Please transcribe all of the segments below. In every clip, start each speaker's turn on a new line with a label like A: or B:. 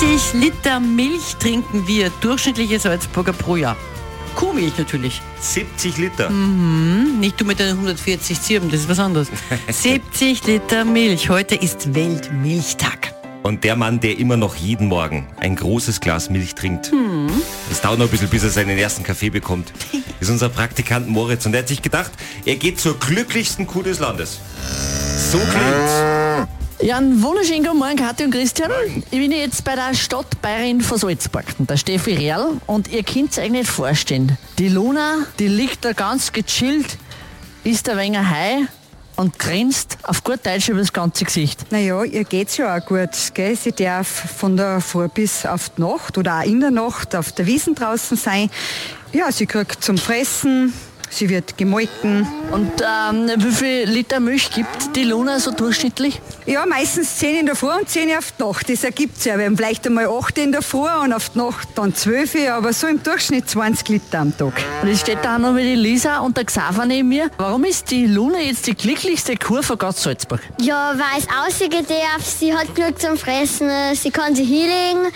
A: 70 Liter Milch trinken wir, durchschnittliche Salzburger pro Jahr. Kuhmilch natürlich.
B: 70 Liter.
A: Hm, nicht du mit deinen 140 Zirben, das ist was anderes. 70 Liter Milch. Heute ist Weltmilchtag.
B: Und der Mann, der immer noch jeden Morgen ein großes Glas Milch trinkt. Es dauert noch ein bisschen, bis er seinen ersten Kaffee bekommt. ist unser Praktikant Moritz. Und er hat sich gedacht, er geht zur glücklichsten Kuh des Landes. So klingt's.
C: Ja, einen wunderschönen guten Morgen, Kathi und Christian. Ich bin jetzt bei der Stadtbayerin von Salzburg, der Steffi Real. Und ihr könnt es euch nicht vorstellen. Die Luna, die liegt da ganz gechillt, isst ein wenig Hai und grinst auf gut Deutsch über das ganze Gesicht.
D: Naja, ihr geht's ja auch gut, gell? Sie darf von der Vor bis auf die Nacht oder auch in der Nacht auf der Wiesen draußen sein. Ja, sie kriegt zum Fressen, sie wird gemolken.
C: Und ähm, wie viel Liter Milch gibt die Luna so durchschnittlich?
D: Ja, meistens 10 in der Früh und 10 auf die Nacht. Das ergibt's ja. Wir haben vielleicht einmal 8 in der Früh und auf die Nacht dann 12, aber so im Durchschnitt 20 Liter am Tag.
C: Und es steht da auch noch mit die Lisa und der Xaver neben mir. Warum ist die Luna jetzt die glücklichste Kuh von ganz Salzburg?
E: Ja, weil es aussehen darf, sie hat Glück zum Fressen, sie kann sich hinlegen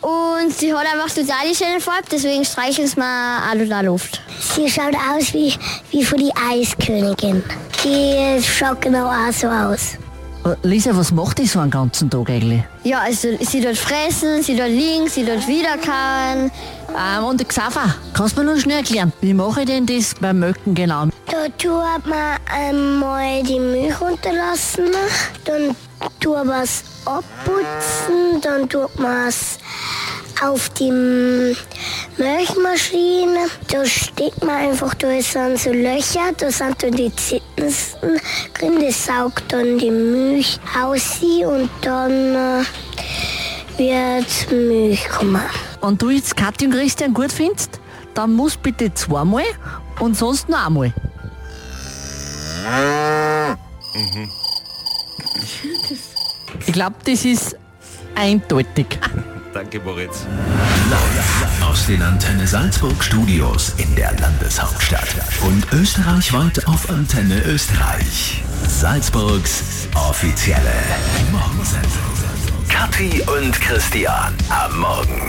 E: und sie hat einfach total die schöne Farbe, deswegen streicheln sie mir auch total oft.
F: Sie schaut aus wie, wie von die Eiskönigin. Die schaut genau auch so aus.
C: Äh, Lisa, was macht die so einen ganzen Tag eigentlich?
E: Ja, also sie dort fressen, sie dort liegen, sie dort wiederkauen.
C: Ähm, und Xaver, kannst du mir nur schnell erklären, wie mache ich denn das beim Möcken genau?
F: Da tut man einmal die Milch runterlassen, dann tut man es abputzen, dann tut man es auf die Milchmaschine. Da steckt man einfach, da sind so Löcher, da sind dann die Zittensten drin, das saugt dann die Milch aus und dann äh, wird Milch kommen.
C: Und du jetzt Kathi und Christian gut findest, dann musst bitte zweimal und sonst noch einmal. Ich glaube, das ist eindeutig.
B: Danke, Moritz.
G: Aus den Antenne Salzburg Studios in der Landeshauptstadt und österreichweit auf Antenne Österreich. Salzburgs offizielle Morgensendung. Kathi und Christian am Morgen.